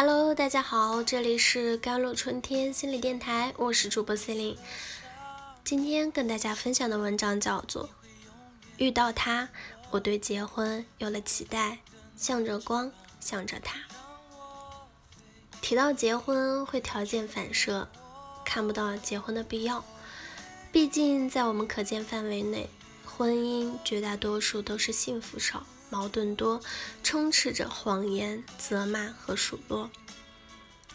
Hello，大家好，这里是甘露春天心理电台，我是主播 c e l i n e 今天跟大家分享的文章叫做《遇到他，我对结婚有了期待，向着光，向着他》。提到结婚，会条件反射，看不到结婚的必要。毕竟在我们可见范围内，婚姻绝大多数都是幸福少。矛盾多，充斥着谎言、责骂和数落，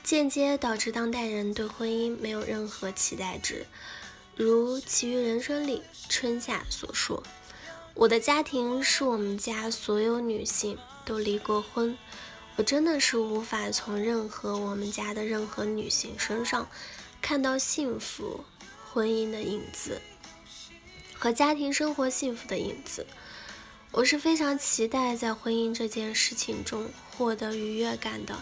间接导致当代人对婚姻没有任何期待值。如《其余人生》里春夏所说：“我的家庭是我们家所有女性都离过婚，我真的是无法从任何我们家的任何女性身上看到幸福婚姻的影子和家庭生活幸福的影子。”我是非常期待在婚姻这件事情中获得愉悦感的，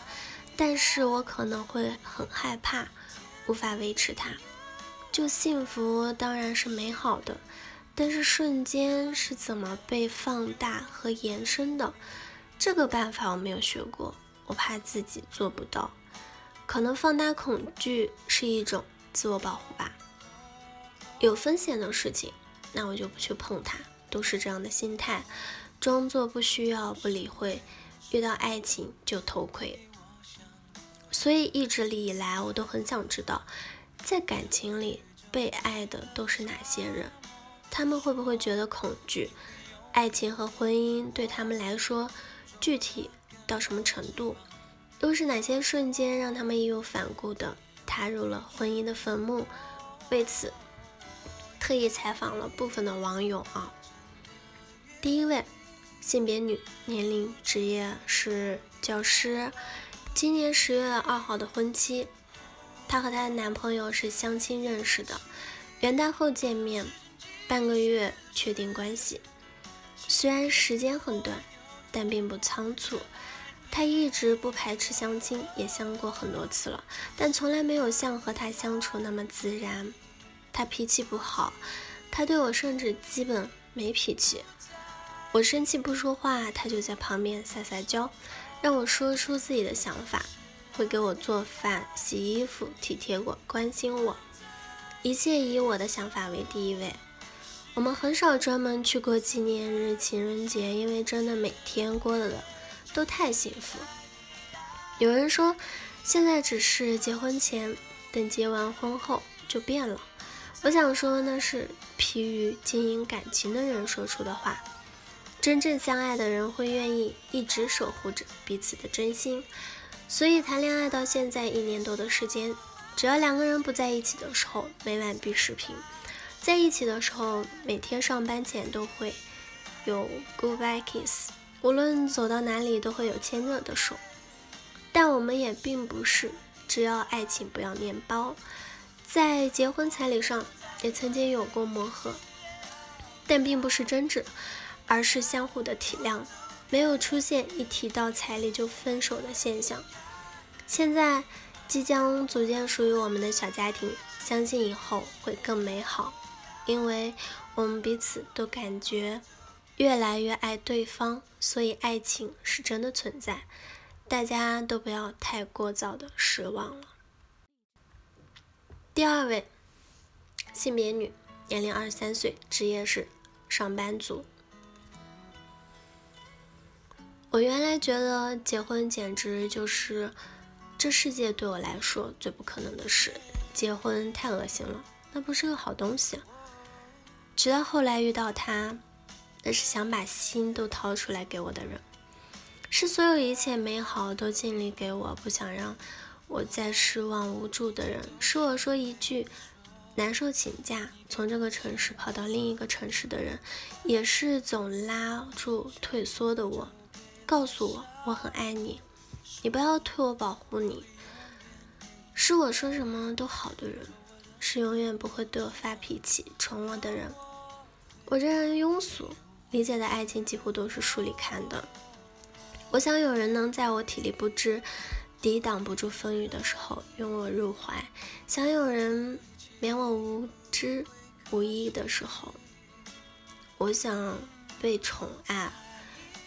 但是我可能会很害怕，无法维持它。就幸福当然是美好的，但是瞬间是怎么被放大和延伸的？这个办法我没有学过，我怕自己做不到。可能放大恐惧是一种自我保护吧。有风险的事情，那我就不去碰它。都是这样的心态，装作不需要、不理会，遇到爱情就偷窥。所以一直以来，我都很想知道，在感情里被爱的都是哪些人？他们会不会觉得恐惧？爱情和婚姻对他们来说，具体到什么程度？又是哪些瞬间让他们义无反顾地踏入了婚姻的坟墓？为此，特意采访了部分的网友啊。第一位，性别女，年龄职业是教师，今年十月二号的婚期。她和她的男朋友是相亲认识的，元旦后见面，半个月确定关系。虽然时间很短，但并不仓促。她一直不排斥相亲，也相过很多次了，但从来没有像和他相处那么自然。他脾气不好，他对我甚至基本没脾气。我生气不说话，他就在旁边撒撒娇，让我说出自己的想法，会给我做饭、洗衣服，体贴我、关心我，一切以我的想法为第一位。我们很少专门去过纪念日、情人节，因为真的每天过得都太幸福。有人说，现在只是结婚前，等结完婚后就变了。我想说，那是疲于经营感情的人说出的话。真正相爱的人会愿意一直守护着彼此的真心，所以谈恋爱到现在一年多的时间，只要两个人不在一起的时候，每晚必视频；在一起的时候，每天上班前都会有 goodbye kiss，无论走到哪里都会有牵着的手。但我们也并不是只要爱情不要面包，在结婚彩礼上也曾经有过磨合，但并不是争执。而是相互的体谅，没有出现一提到彩礼就分手的现象。现在即将组建属于我们的小家庭，相信以后会更美好，因为我们彼此都感觉越来越爱对方，所以爱情是真的存在。大家都不要太过早的失望了。第二位，性别女，年龄二十三岁，职业是上班族。我原来觉得结婚简直就是这世界对我来说最不可能的事，结婚太恶心了，那不是个好东西。直到后来遇到他，那是想把心都掏出来给我的人，是所有一切美好都尽力给我，不想让我再失望无助的人，是我说一句难受请假从这个城市跑到另一个城市的人，也是总拉住退缩的我。告诉我我很爱你，你不要推我保护你，是我说什么都好的人，是永远不会对我发脾气宠我的人。我这人庸俗，理解的爱情几乎都是书里看的。我想有人能在我体力不支、抵挡不住风雨的时候拥我入怀，想有人免我无知无义的时候，我想被宠爱。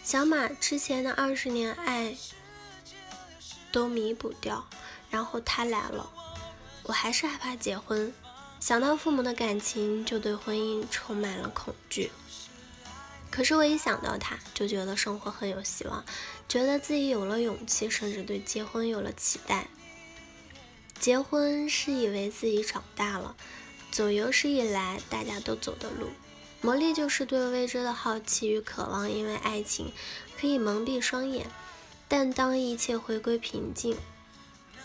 想把之前的二十年爱都弥补掉，然后他来了，我还是害怕结婚，想到父母的感情，就对婚姻充满了恐惧。可是我一想到他，就觉得生活很有希望，觉得自己有了勇气，甚至对结婚有了期待。结婚是以为自己长大了，走有史以来大家都走的路。魔力就是对未知的好奇与渴望，因为爱情可以蒙蔽双眼，但当一切回归平静，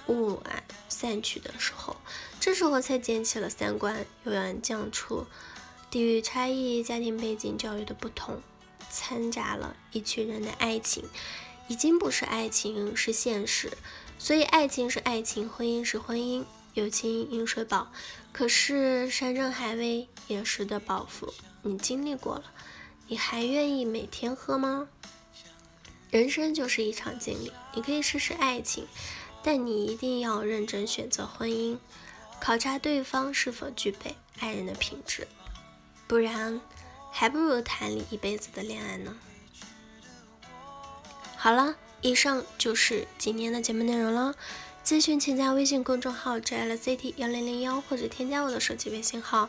雾霭散去的时候，这时候才捡起了三观，有人讲出。地域差异、家庭背景、教育的不同，掺杂了一群人的爱情，已经不是爱情，是现实。所以，爱情是爱情，婚姻是婚姻，友情饮水饱。可是，山珍海味也食得饱腹，你经历过了，你还愿意每天喝吗？人生就是一场经历，你可以试试爱情，但你一定要认真选择婚姻，考察对方是否具备爱人的品质。不然，还不如谈你一辈子的恋爱呢。好了，以上就是今天的节目内容了。咨询请加微信公众号 “jlct 幺零零幺”或者添加我的手机微信号